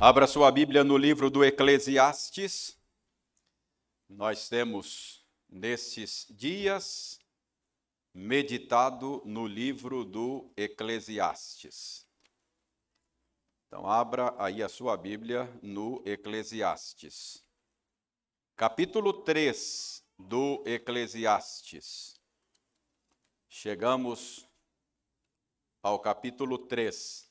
Abra sua Bíblia no livro do Eclesiastes. Nós temos nesses dias meditado no livro do Eclesiastes. Então, abra aí a sua Bíblia no Eclesiastes. Capítulo 3 do Eclesiastes. Chegamos ao capítulo 3.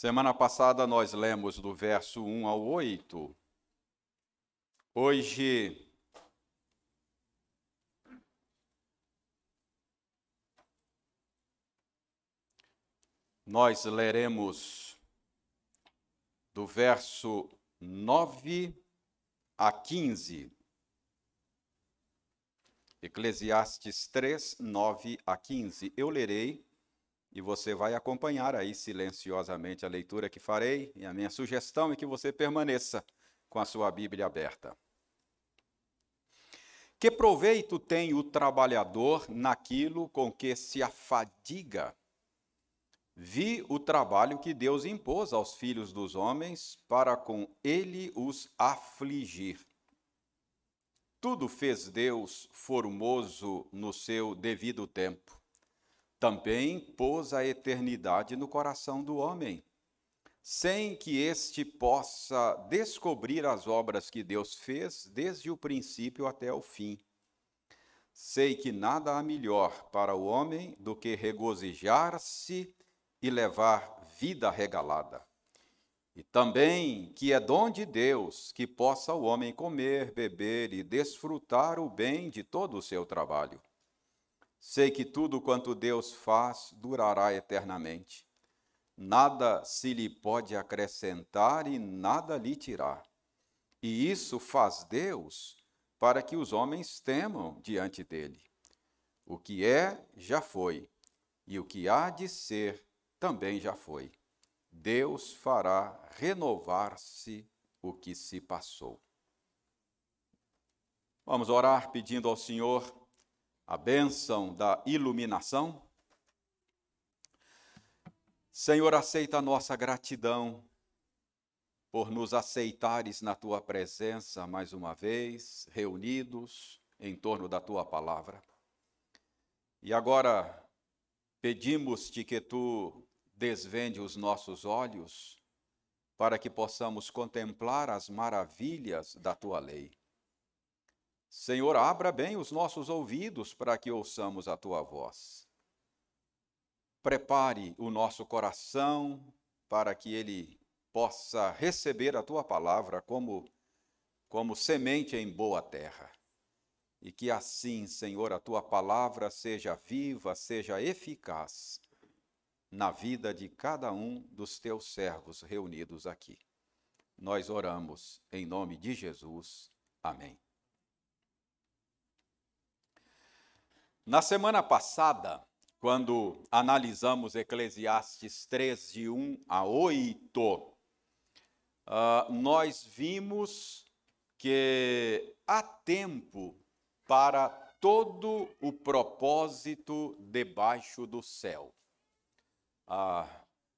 Semana passada nós lemos do verso 1 ao 8. Hoje nós leremos do verso 9 a 15. Eclesiastes 3, 9 a 15. Eu lerei e você vai acompanhar aí silenciosamente a leitura que farei, e a minha sugestão é que você permaneça com a sua Bíblia aberta. Que proveito tem o trabalhador naquilo com que se afadiga? Vi o trabalho que Deus impôs aos filhos dos homens para com ele os afligir. Tudo fez Deus formoso no seu devido tempo também pôs a eternidade no coração do homem, sem que este possa descobrir as obras que Deus fez desde o princípio até o fim. Sei que nada há melhor para o homem do que regozijar-se e levar vida regalada. E também que é dom de Deus que possa o homem comer, beber e desfrutar o bem de todo o seu trabalho Sei que tudo quanto Deus faz durará eternamente. Nada se lhe pode acrescentar e nada lhe tirar. E isso faz Deus para que os homens temam diante dele. O que é, já foi, e o que há de ser, também já foi. Deus fará renovar-se o que se passou. Vamos orar pedindo ao Senhor a bênção da iluminação. Senhor, aceita a nossa gratidão por nos aceitares na tua presença mais uma vez, reunidos em torno da tua palavra. E agora pedimos-te que tu desvende os nossos olhos para que possamos contemplar as maravilhas da tua lei. Senhor, abra bem os nossos ouvidos para que ouçamos a tua voz. Prepare o nosso coração para que ele possa receber a tua palavra como como semente em boa terra. E que assim, Senhor, a tua palavra seja viva, seja eficaz na vida de cada um dos teus servos reunidos aqui. Nós oramos em nome de Jesus. Amém. Na semana passada, quando analisamos Eclesiastes 3, de 1 a 8, uh, ah, nós vimos que há tempo para todo o propósito debaixo do céu. Uh,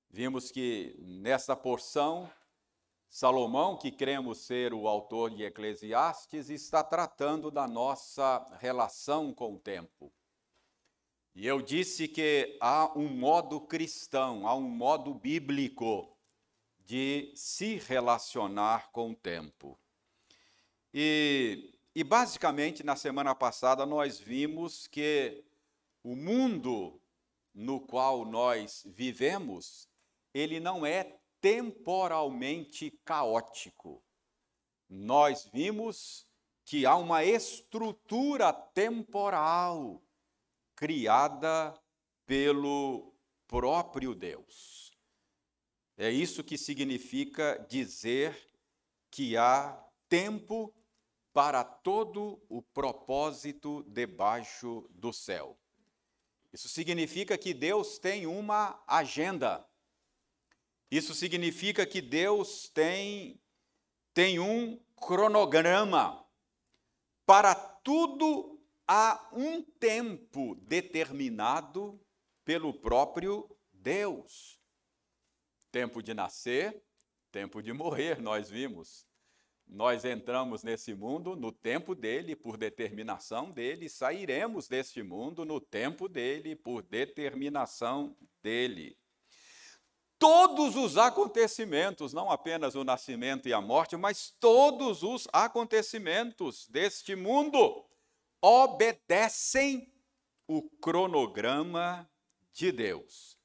vimos que nessa porção Salomão, que cremos ser o autor de Eclesiastes, está tratando da nossa relação com o tempo. E eu disse que há um modo cristão, há um modo bíblico de se relacionar com o tempo. E, e basicamente, na semana passada, nós vimos que o mundo no qual nós vivemos, ele não é temporalmente caótico. Nós vimos que há uma estrutura temporal criada pelo próprio Deus. É isso que significa dizer que há tempo para todo o propósito debaixo do céu. Isso significa que Deus tem uma agenda. Isso significa que Deus tem, tem um cronograma para tudo há um tempo determinado pelo próprio Deus. Tempo de nascer, tempo de morrer, nós vimos. Nós entramos nesse mundo no tempo dele, por determinação dele, sairemos deste mundo no tempo dele, por determinação dele. Todos os acontecimentos, não apenas o nascimento e a morte, mas todos os acontecimentos deste mundo obedecem o cronograma de Deus.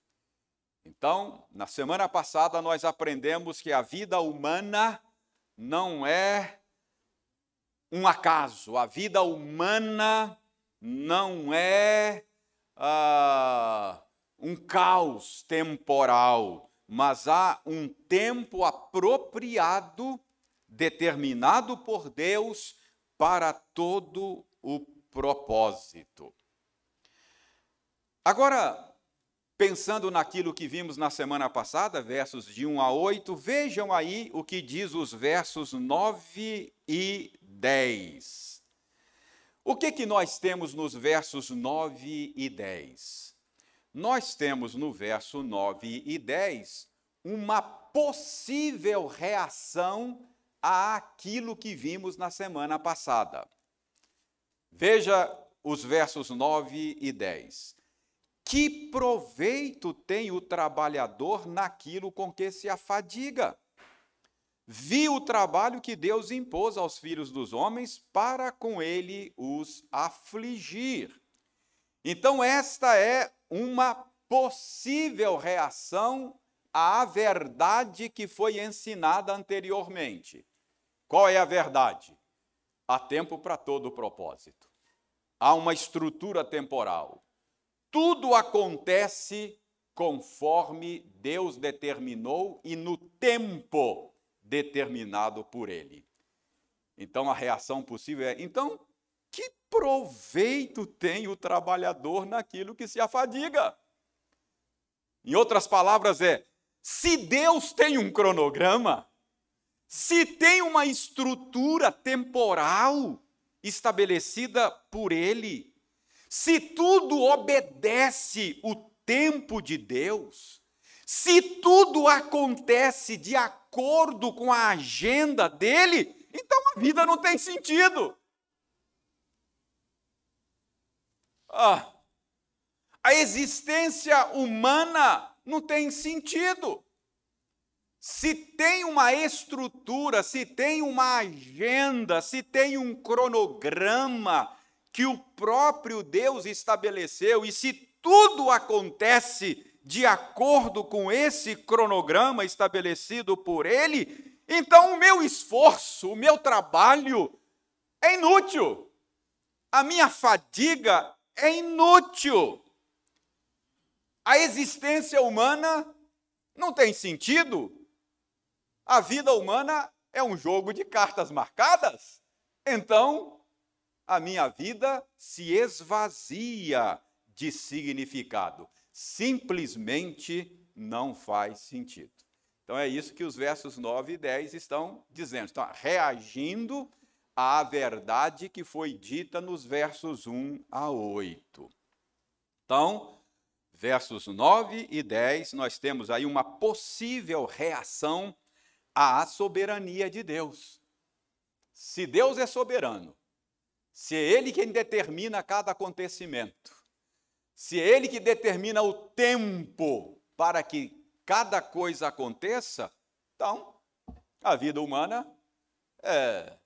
Então, na semana passada nós aprendemos que a vida humana não é um acaso, a vida humana não é ah, um caos temporal, mas há um tempo apropriado, determinado por Deus para todo o propósito. Agora, Pensando naquilo que vimos na semana passada, versos de 1 a 8, vejam aí o que diz os versos 9 e 10. O que que nós temos nos versos 9 e 10? Nós temos no verso 9 e 10 uma possível reação àquilo que vimos na semana passada. Veja os versos 9 e 10. Que proveito tem o trabalhador naquilo com que se afadiga? Vi o trabalho que Deus impôs aos filhos dos homens para com ele os afligir. Então, esta é uma possível reação à verdade que foi ensinada anteriormente. Qual é a verdade? Há tempo para todo o propósito. Há uma estrutura temporal tudo acontece conforme Deus determinou e no tempo determinado por Ele. Então a reação possível é: então, que proveito tem o trabalhador naquilo que se afadiga? Em outras palavras, é: se Deus tem um cronograma, se tem uma estrutura temporal estabelecida por Ele, se tudo obedece o tempo de Deus, se tudo acontece de acordo com a agenda dele, então a vida não tem sentido. Ah, a existência humana não tem sentido. Se tem uma estrutura, se tem uma agenda, se tem um cronograma, que o próprio Deus estabeleceu, e se tudo acontece de acordo com esse cronograma estabelecido por Ele, então o meu esforço, o meu trabalho é inútil. A minha fadiga é inútil. A existência humana não tem sentido. A vida humana é um jogo de cartas marcadas. Então, a minha vida se esvazia de significado. Simplesmente não faz sentido. Então é isso que os versos 9 e 10 estão dizendo. Estão reagindo à verdade que foi dita nos versos 1 a 8. Então, versos 9 e 10, nós temos aí uma possível reação à soberania de Deus. Se Deus é soberano, se é Ele quem determina cada acontecimento, se é Ele que determina o tempo para que cada coisa aconteça, então a vida humana é,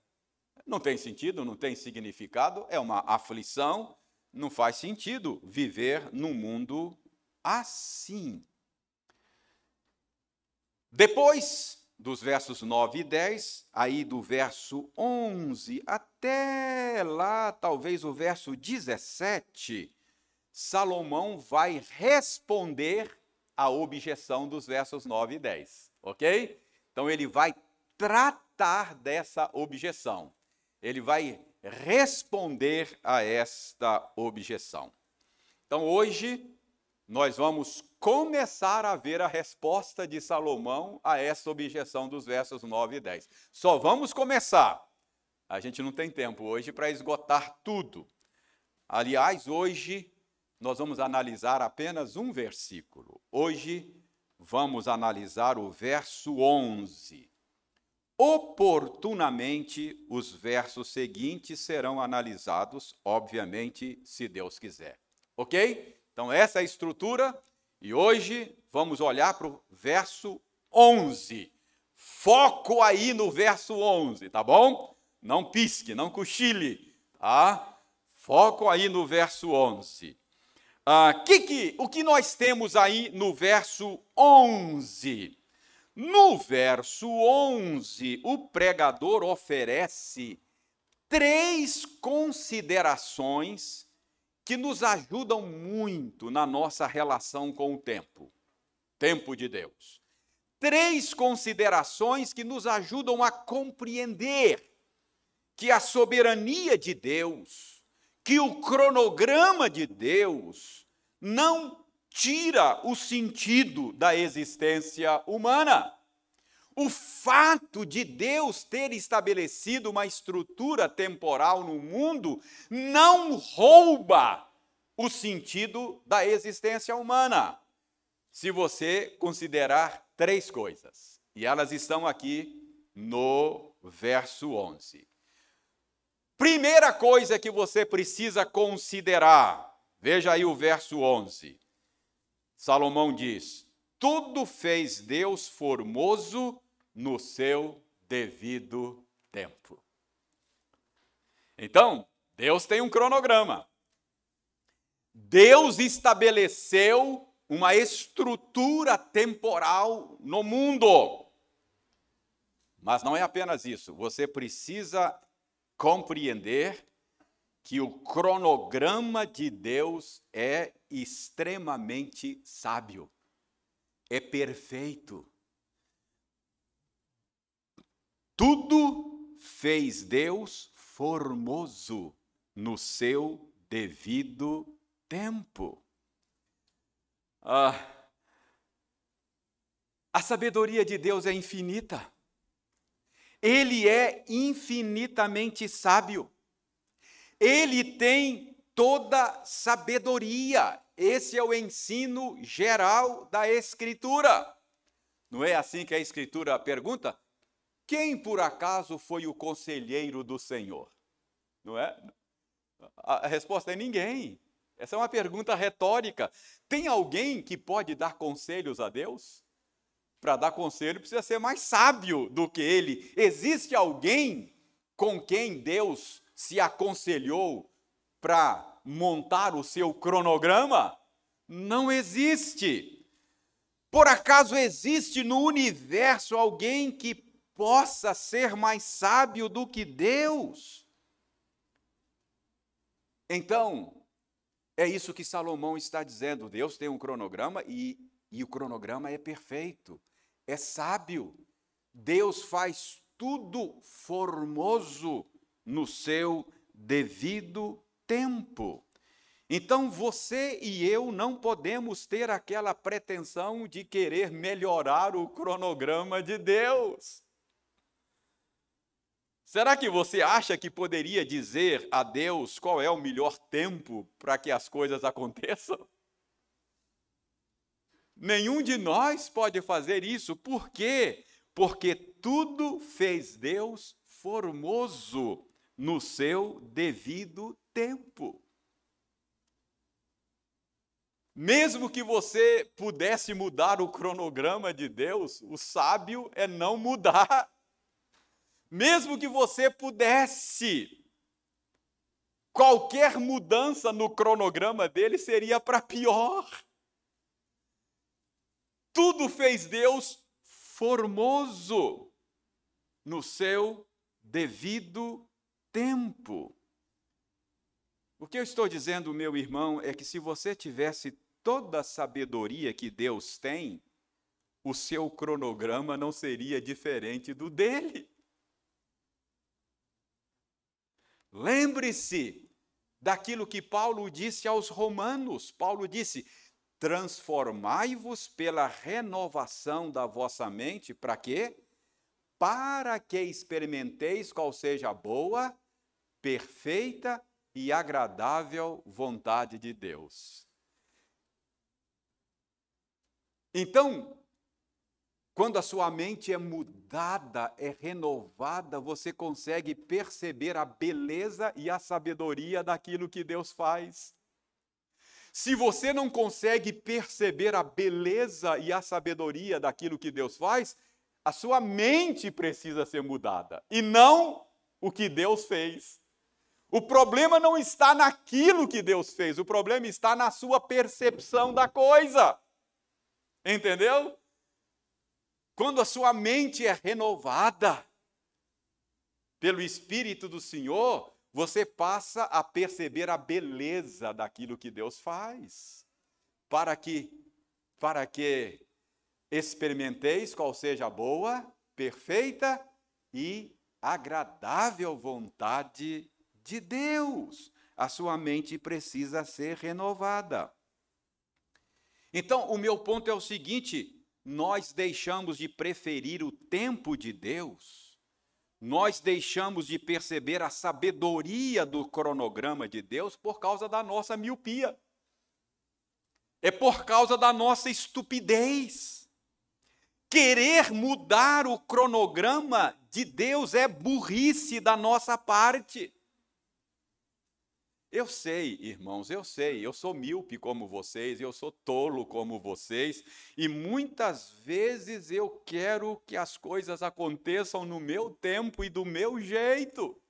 não tem sentido, não tem significado, é uma aflição, não faz sentido viver num mundo assim. Depois, dos versos 9 e 10, aí do verso 11 até lá, talvez o verso 17, Salomão vai responder à objeção dos versos 9 e 10, ok? Então ele vai tratar dessa objeção, ele vai responder a esta objeção. Então hoje nós vamos começar a ver a resposta de Salomão a essa objeção dos versos 9 e 10. Só vamos começar. A gente não tem tempo hoje para esgotar tudo. Aliás, hoje nós vamos analisar apenas um versículo. Hoje vamos analisar o verso 11. Oportunamente, os versos seguintes serão analisados, obviamente, se Deus quiser. Ok? Então, essa é a estrutura. E hoje vamos olhar para o verso 11. Foco aí no verso 11, tá bom? Não pisque, não cochile, tá? Foco aí no verso 11. Ah, que que, o que nós temos aí no verso 11? No verso 11, o pregador oferece três considerações que nos ajudam muito na nossa relação com o tempo, tempo de Deus. Três considerações que nos ajudam a compreender que a soberania de Deus, que o cronograma de Deus não tira o sentido da existência humana. O fato de Deus ter estabelecido uma estrutura temporal no mundo não rouba o sentido da existência humana. Se você considerar três coisas, e elas estão aqui no verso 11. Primeira coisa que você precisa considerar, veja aí o verso 11. Salomão diz: Tudo fez Deus formoso no seu devido tempo. Então, Deus tem um cronograma. Deus estabeleceu uma estrutura temporal no mundo. Mas não é apenas isso, você precisa compreender que o cronograma de Deus é extremamente sábio, é perfeito. Tudo fez Deus formoso no seu devido tempo. Ah, a sabedoria de Deus é infinita. Ele é infinitamente sábio. Ele tem toda sabedoria. Esse é o ensino geral da Escritura. Não é assim que a Escritura pergunta? Quem por acaso foi o conselheiro do Senhor? Não é? A resposta é ninguém. Essa é uma pergunta retórica. Tem alguém que pode dar conselhos a Deus? Para dar conselho precisa ser mais sábio do que ele. Existe alguém com quem Deus se aconselhou para montar o seu cronograma? Não existe. Por acaso existe no universo alguém que possa ser mais sábio do que Deus? Então, é isso que Salomão está dizendo. Deus tem um cronograma e, e o cronograma é perfeito, é sábio. Deus faz tudo formoso no seu devido tempo. Então você e eu não podemos ter aquela pretensão de querer melhorar o cronograma de Deus. Será que você acha que poderia dizer a Deus qual é o melhor tempo para que as coisas aconteçam? Nenhum de nós pode fazer isso. Por quê? Porque tudo fez Deus formoso no seu devido tempo. Mesmo que você pudesse mudar o cronograma de Deus, o sábio é não mudar. Mesmo que você pudesse, qualquer mudança no cronograma dele seria para pior. Tudo fez Deus formoso no seu devido tempo. O que eu estou dizendo, meu irmão, é que se você tivesse toda a sabedoria que Deus tem, o seu cronograma não seria diferente do dele. Lembre-se daquilo que Paulo disse aos Romanos. Paulo disse: Transformai-vos pela renovação da vossa mente, para quê? para que experimenteis qual seja a boa, perfeita e agradável vontade de Deus. Então, quando a sua mente é mudada, é renovada, você consegue perceber a beleza e a sabedoria daquilo que Deus faz. Se você não consegue perceber a beleza e a sabedoria daquilo que Deus faz, a sua mente precisa ser mudada e não o que Deus fez. O problema não está naquilo que Deus fez, o problema está na sua percepção da coisa. Entendeu? Quando a sua mente é renovada pelo Espírito do Senhor, você passa a perceber a beleza daquilo que Deus faz, para que para que experimenteis qual seja a boa, perfeita e agradável vontade de Deus. A sua mente precisa ser renovada. Então, o meu ponto é o seguinte: nós deixamos de preferir o tempo de Deus, nós deixamos de perceber a sabedoria do cronograma de Deus por causa da nossa miopia, é por causa da nossa estupidez. Querer mudar o cronograma de Deus é burrice da nossa parte. Eu sei, irmãos, eu sei, eu sou míope como vocês, eu sou tolo como vocês, e muitas vezes eu quero que as coisas aconteçam no meu tempo e do meu jeito.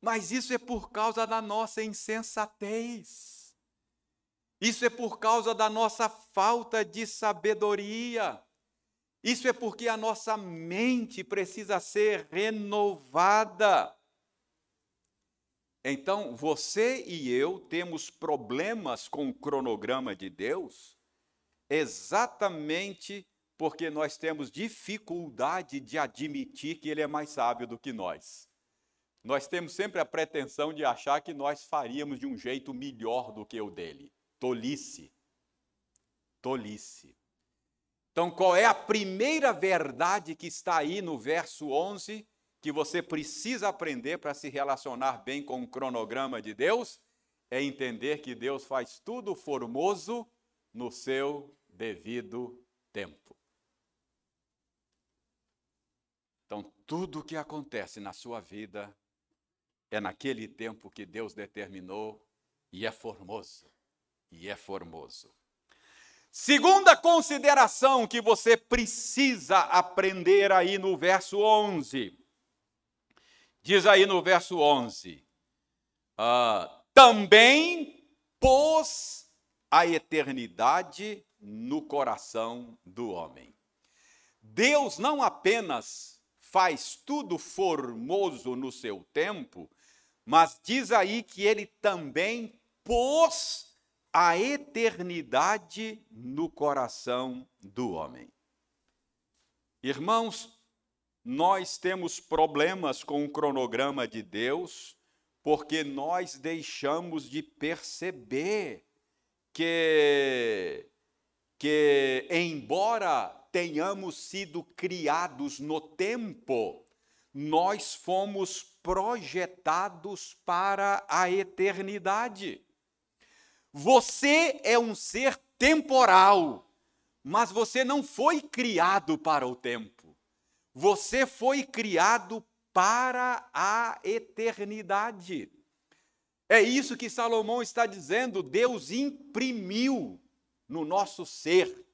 Mas isso é por causa da nossa insensatez. Isso é por causa da nossa falta de sabedoria. Isso é porque a nossa mente precisa ser renovada. Então, você e eu temos problemas com o cronograma de Deus exatamente porque nós temos dificuldade de admitir que Ele é mais sábio do que nós. Nós temos sempre a pretensão de achar que nós faríamos de um jeito melhor do que o dele. Tolice. Tolice. Então, qual é a primeira verdade que está aí no verso 11 que você precisa aprender para se relacionar bem com o cronograma de Deus é entender que Deus faz tudo formoso no seu devido tempo. Então, tudo o que acontece na sua vida é naquele tempo que Deus determinou e é formoso. E é formoso. Segunda consideração que você precisa aprender aí no verso 11 Diz aí no verso 11: ah, também pôs a eternidade no coração do homem. Deus não apenas faz tudo formoso no seu tempo, mas diz aí que ele também pôs a eternidade no coração do homem. Irmãos, nós temos problemas com o cronograma de Deus porque nós deixamos de perceber que, que embora tenhamos sido criados no tempo, nós fomos projetados para a eternidade. Você é um ser temporal, mas você não foi criado para o tempo. Você foi criado para a eternidade. É isso que Salomão está dizendo. Deus imprimiu no nosso ser.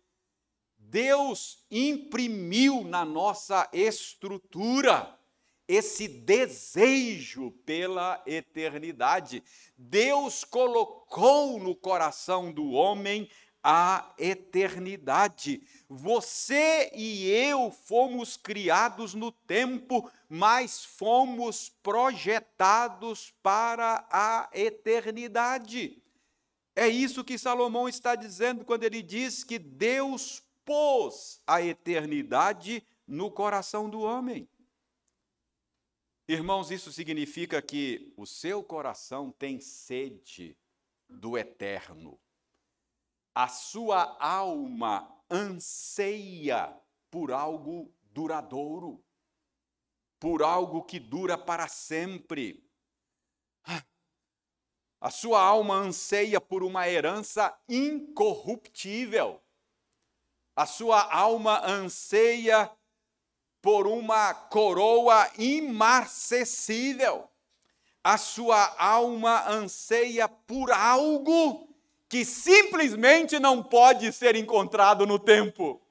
Deus imprimiu na nossa estrutura esse desejo pela eternidade. Deus colocou no coração do homem a eternidade. Você e eu fomos criados no tempo, mas fomos projetados para a eternidade. É isso que Salomão está dizendo quando ele diz que Deus pôs a eternidade no coração do homem. Irmãos, isso significa que o seu coração tem sede do eterno a sua alma anseia por algo duradouro, por algo que dura para sempre. A sua alma anseia por uma herança incorruptível. A sua alma anseia por uma coroa imarcessível. A sua alma anseia por algo que simplesmente não pode ser encontrado no tempo.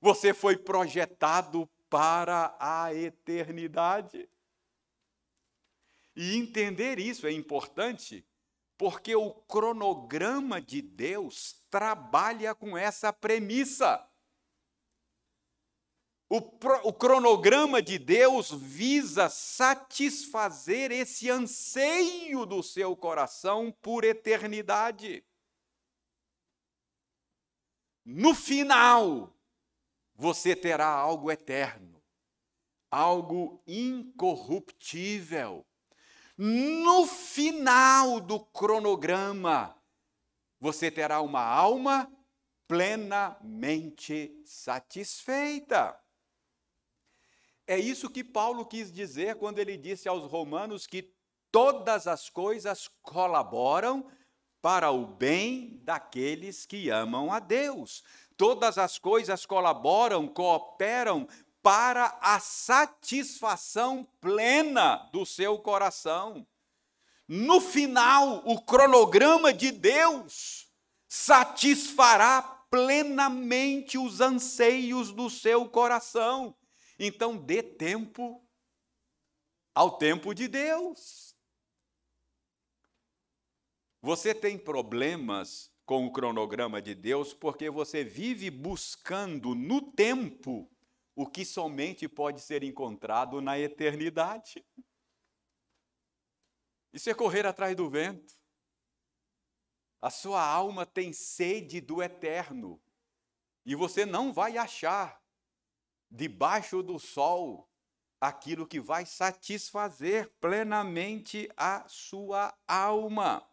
Você foi projetado para a eternidade. E entender isso é importante, porque o cronograma de Deus trabalha com essa premissa. O, o, cronograma de Deus visa satisfazer esse anseio do seu coração por eternidade. No final, você terá algo eterno, algo incorruptível. No final do cronograma, você terá uma alma plenamente satisfeita. É isso que Paulo quis dizer quando ele disse aos Romanos que todas as coisas colaboram para o bem daqueles que amam a Deus. Todas as coisas colaboram, cooperam para a satisfação plena do seu coração. No final, o cronograma de Deus satisfará plenamente os anseios do seu coração. Então, dê tempo ao tempo de Deus. Você tem problemas com o cronograma de Deus porque você vive buscando no tempo o que somente pode ser encontrado na eternidade. Isso é correr atrás do vento. A sua alma tem sede do eterno e você não vai achar debaixo do sol aquilo que vai satisfazer plenamente a sua alma.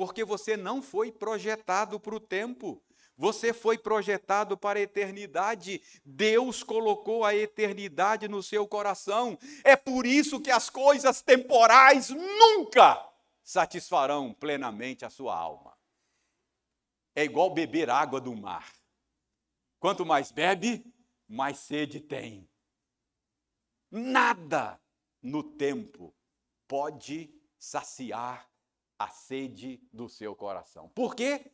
Porque você não foi projetado para o tempo, você foi projetado para a eternidade. Deus colocou a eternidade no seu coração. É por isso que as coisas temporais nunca satisfarão plenamente a sua alma. É igual beber água do mar. Quanto mais bebe, mais sede tem. Nada no tempo pode saciar a sede do seu coração. Por quê?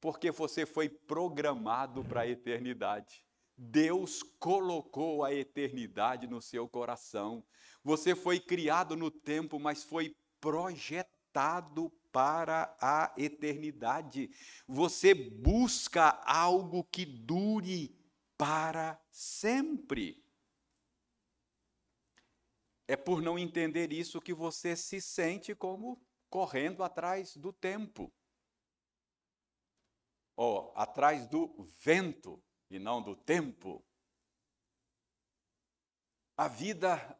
Porque você foi programado para a eternidade. Deus colocou a eternidade no seu coração. Você foi criado no tempo, mas foi projetado para a eternidade. Você busca algo que dure para sempre. É por não entender isso que você se sente como correndo atrás do tempo. Ou atrás do vento e não do tempo. A vida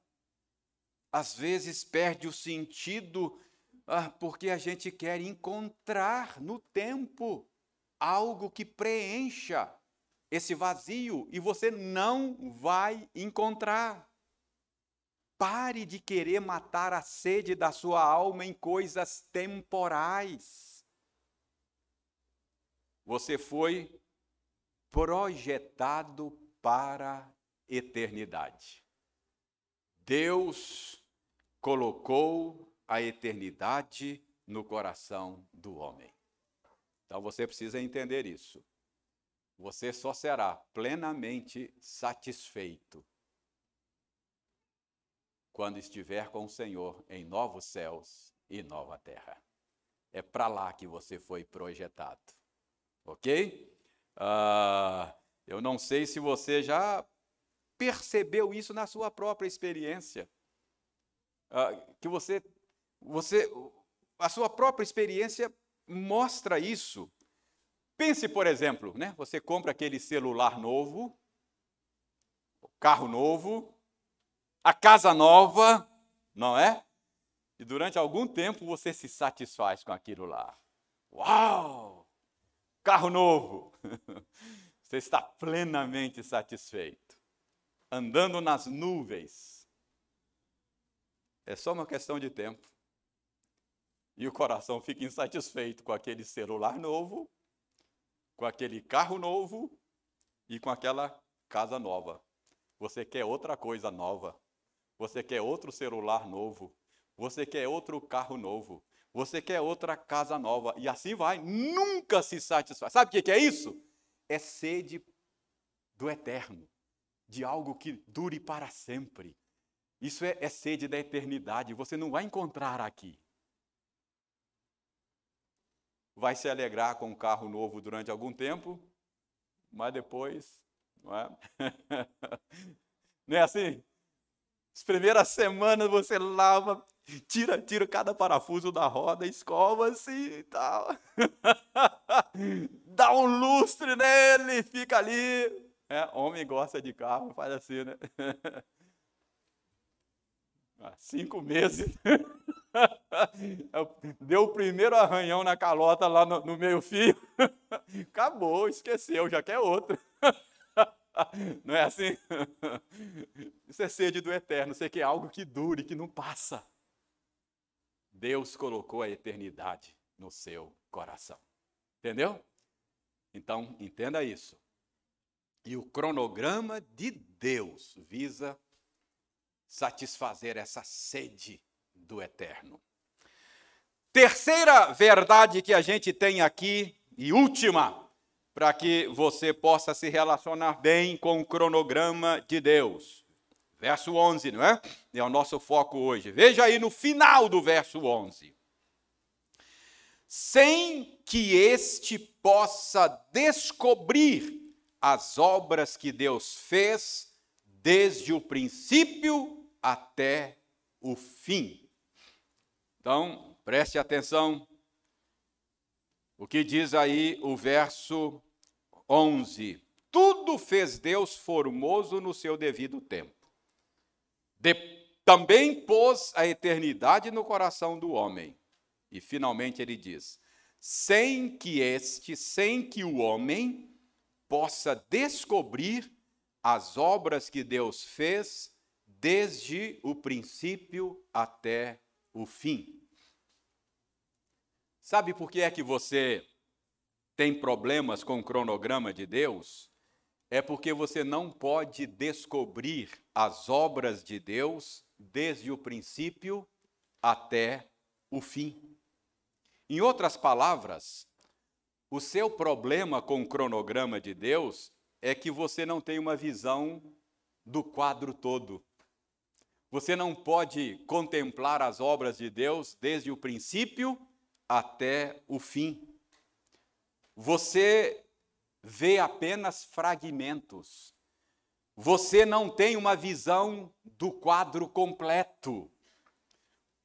às vezes perde o sentido ah, porque a gente quer encontrar no tempo algo que preencha esse vazio e você não vai encontrar. Pare de querer matar a sede da sua alma em coisas temporais. Você foi projetado para a eternidade. Deus colocou a eternidade no coração do homem. Então você precisa entender isso. Você só será plenamente satisfeito quando estiver com o Senhor em novos céus e nova terra. É para lá que você foi projetado. Ok? Uh, eu não sei se você já percebeu isso na sua própria experiência. Uh, que você, você, a sua própria experiência mostra isso. Pense, por exemplo, né? Você compra aquele celular novo, carro novo, a casa nova, não é? E durante algum tempo você se satisfaz com aquilo lá. Uau! Carro novo! Você está plenamente satisfeito. andando nas nuvens. É só uma questão de tempo. E o coração fica insatisfeito com aquele celular novo, com aquele carro novo e com aquela casa nova. Você quer outra coisa nova. Você quer outro celular novo. Você quer outro carro novo. Você quer outra casa nova. E assim vai. Nunca se satisfaz. Sabe o que é isso? É sede do eterno, de algo que dure para sempre. Isso é, é sede da eternidade. Você não vai encontrar aqui. Vai se alegrar com um carro novo durante algum tempo, mas depois não é? Não é assim? As primeiras semanas você lava, tira, tira cada parafuso da roda, escova-se e tal. Dá um lustre nele, fica ali. É, homem gosta de carro, faz assim, né? Cinco meses. Deu o primeiro arranhão na calota lá no, no meio fio. Acabou, esqueceu, já quer outro. Não é assim? Isso é sede do eterno, você quer algo que dure, que não passa. Deus colocou a eternidade no seu coração. Entendeu? Então, entenda isso. E o cronograma de Deus visa satisfazer essa sede do eterno. Terceira verdade que a gente tem aqui, e última, para que você possa se relacionar bem com o cronograma de Deus. Verso 11, não é? É o nosso foco hoje. Veja aí no final do verso 11. Sem que este possa descobrir as obras que Deus fez desde o princípio até o fim. Então, preste atenção. O que diz aí o verso 11. Tudo fez Deus formoso no seu devido tempo. De, também pôs a eternidade no coração do homem. E finalmente ele diz: sem que este, sem que o homem possa descobrir as obras que Deus fez desde o princípio até o fim. Sabe por que é que você tem problemas com o cronograma de Deus, é porque você não pode descobrir as obras de Deus desde o princípio até o fim. Em outras palavras, o seu problema com o cronograma de Deus é que você não tem uma visão do quadro todo. Você não pode contemplar as obras de Deus desde o princípio até o fim você vê apenas fragmentos. Você não tem uma visão do quadro completo.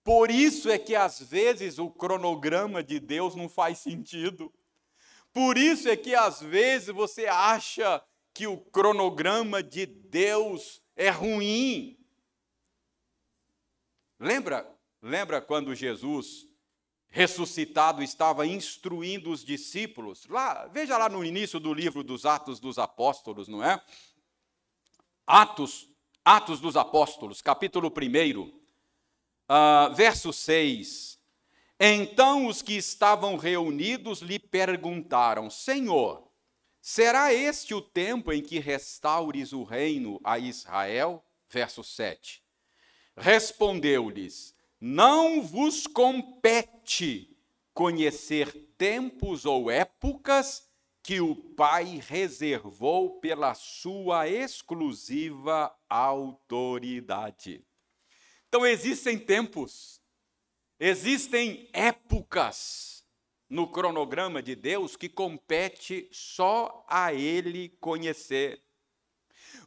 Por isso é que às vezes o cronograma de Deus não faz sentido. Por isso é que às vezes você acha que o cronograma de Deus é ruim. Lembra? Lembra quando Jesus ressuscitado estava instruindo os discípulos. Lá, veja lá no início do livro dos Atos dos Apóstolos, não é? Atos, Atos dos Apóstolos, capítulo 1, uh, ah, verso 6. Então os que estavam reunidos lhe perguntaram: Senhor, será este o tempo em que restaures o reino a Israel? Verso 7. Respondeu-lhes: não vos compete conhecer tempos ou épocas que o Pai reservou pela sua exclusiva autoridade. Então existem tempos, existem épocas no cronograma de Deus que compete só a ele conhecer.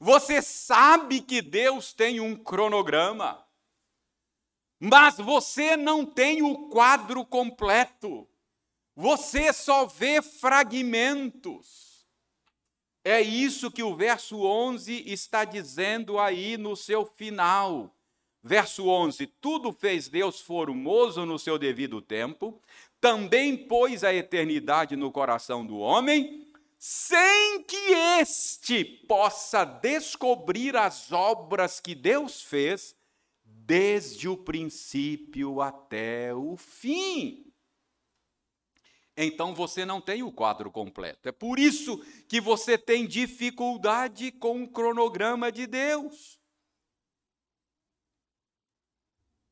Você sabe que Deus tem um cronograma mas você não tem o quadro completo. Você só vê fragmentos. É isso que o verso 11 está dizendo aí no seu final. Verso 11: Tudo fez Deus formoso no seu devido tempo, também pôs a eternidade no coração do homem, sem que este possa descobrir as obras que Deus fez desde o princípio até o fim. Então você não tem o quadro completo. É por isso que você tem dificuldade com o cronograma de Deus.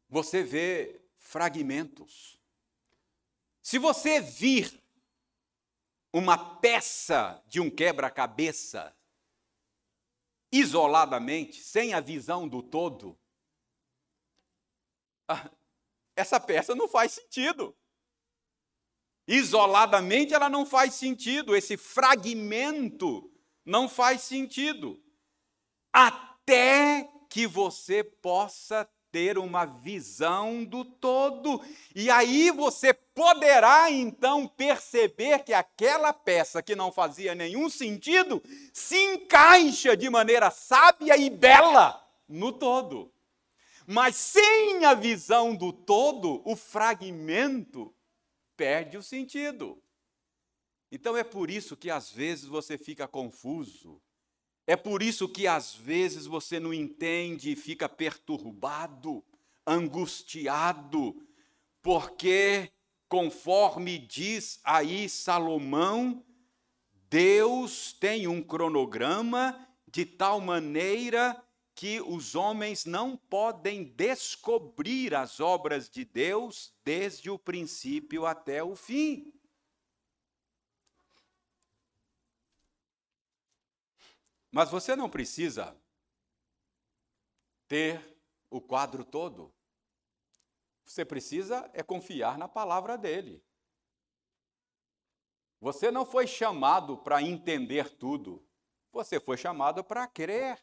Você vê fragmentos. Se você vir uma peça de um quebra-cabeça isoladamente, sem a visão do todo, essa peça não faz sentido. Isoladamente ela não faz sentido, esse fragmento não faz sentido. Até que você possa ter uma visão do todo. E aí você poderá então perceber que aquela peça que não fazia nenhum sentido se encaixa de maneira sábia e bela no todo. Mas sem a visão do todo, o fragmento perde o sentido. Então é por isso que às vezes você fica confuso, é por isso que às vezes você não entende e fica perturbado, angustiado, porque, conforme diz aí Salomão, Deus tem um cronograma de tal maneira que os homens não podem descobrir as obras de Deus desde o princípio até o fim. Mas você não precisa ter o quadro todo. Você precisa é confiar na palavra dele. Você não foi chamado para entender tudo. Você foi chamado para crer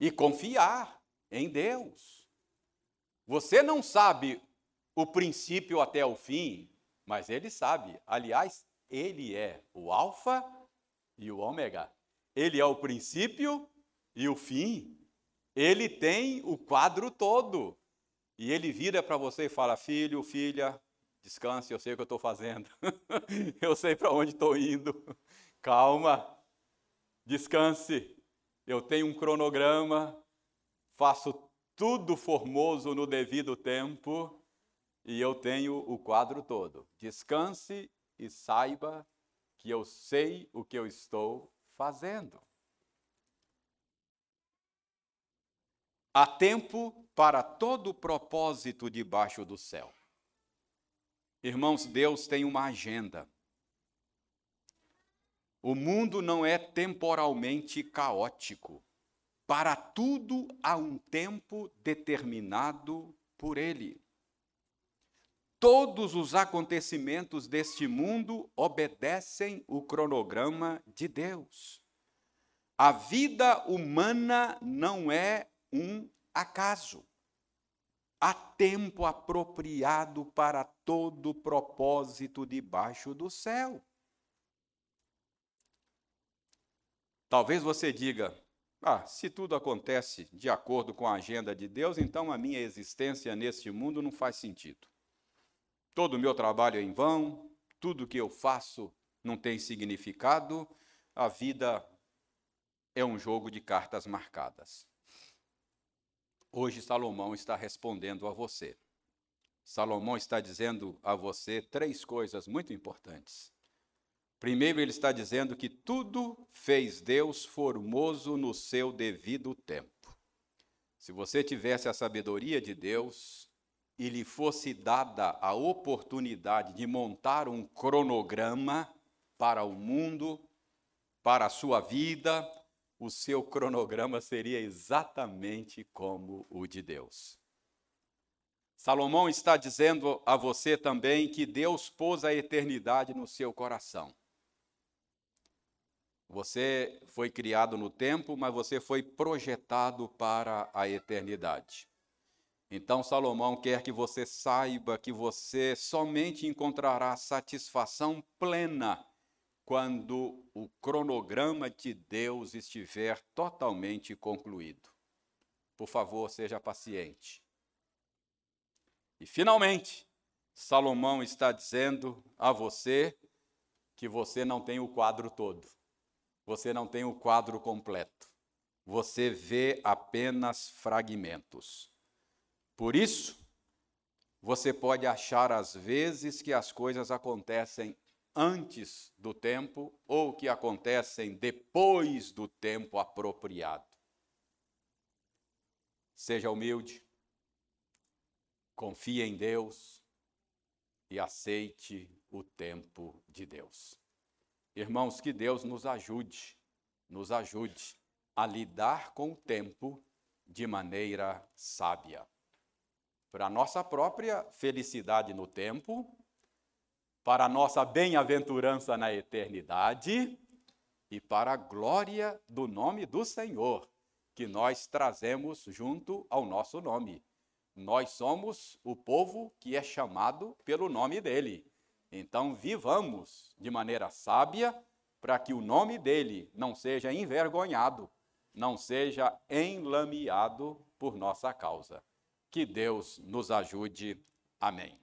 e confiar em Deus. Você não sabe o princípio até o fim, mas ele sabe. Aliás, ele é o Alfa e o Ômega. Ele é o princípio e o fim. Ele tem o quadro todo. E ele vira para você e fala: Filho, filha, descanse, eu sei o que eu estou fazendo. eu sei para onde estou indo. Calma, descanse. Eu tenho um cronograma, faço tudo formoso no devido tempo e eu tenho o quadro todo. Descanse e saiba que eu sei o que eu estou fazendo. Há tempo para todo propósito debaixo do céu. Irmãos, Deus tem uma agenda. O mundo não é temporalmente caótico. Para tudo há um tempo determinado por Ele. Todos os acontecimentos deste mundo obedecem o cronograma de Deus. A vida humana não é um acaso. Há tempo apropriado para todo propósito debaixo do céu. Talvez você diga: ah, se tudo acontece de acordo com a agenda de Deus, então a minha existência neste mundo não faz sentido. Todo o meu trabalho é em vão, tudo que eu faço não tem significado, a vida é um jogo de cartas marcadas. Hoje Salomão está respondendo a você. Salomão está dizendo a você três coisas muito importantes. Primeiro, ele está dizendo que tudo fez Deus formoso no seu devido tempo. Se você tivesse a sabedoria de Deus, e lhe fosse dada a oportunidade de montar um cronograma para o mundo, para a sua vida, o seu cronograma seria exatamente como o de Deus. Salomão está dizendo a você também que Deus pôs a eternidade no seu coração. Você foi criado no tempo, mas você foi projetado para a eternidade. Então, Salomão quer que você saiba que você somente encontrará satisfação plena quando o cronograma de Deus estiver totalmente concluído. Por favor, seja paciente. E, finalmente, Salomão está dizendo a você que você não tem o quadro todo, você não tem o quadro completo, você vê apenas fragmentos. Por isso, você pode achar às vezes que as coisas acontecem antes do tempo ou que acontecem depois do tempo apropriado. Seja humilde, confie em Deus e aceite o tempo de Deus. Irmãos, que Deus nos ajude, nos ajude a lidar com o tempo de maneira sábia. Para a nossa própria felicidade no tempo, para a nossa bem-aventurança na eternidade e para a glória do nome do Senhor, que nós trazemos junto ao nosso nome. Nós somos o povo que é chamado pelo nome dele. Então, vivamos de maneira sábia para que o nome dele não seja envergonhado, não seja enlameado por nossa causa. Que Deus nos ajude. Amém.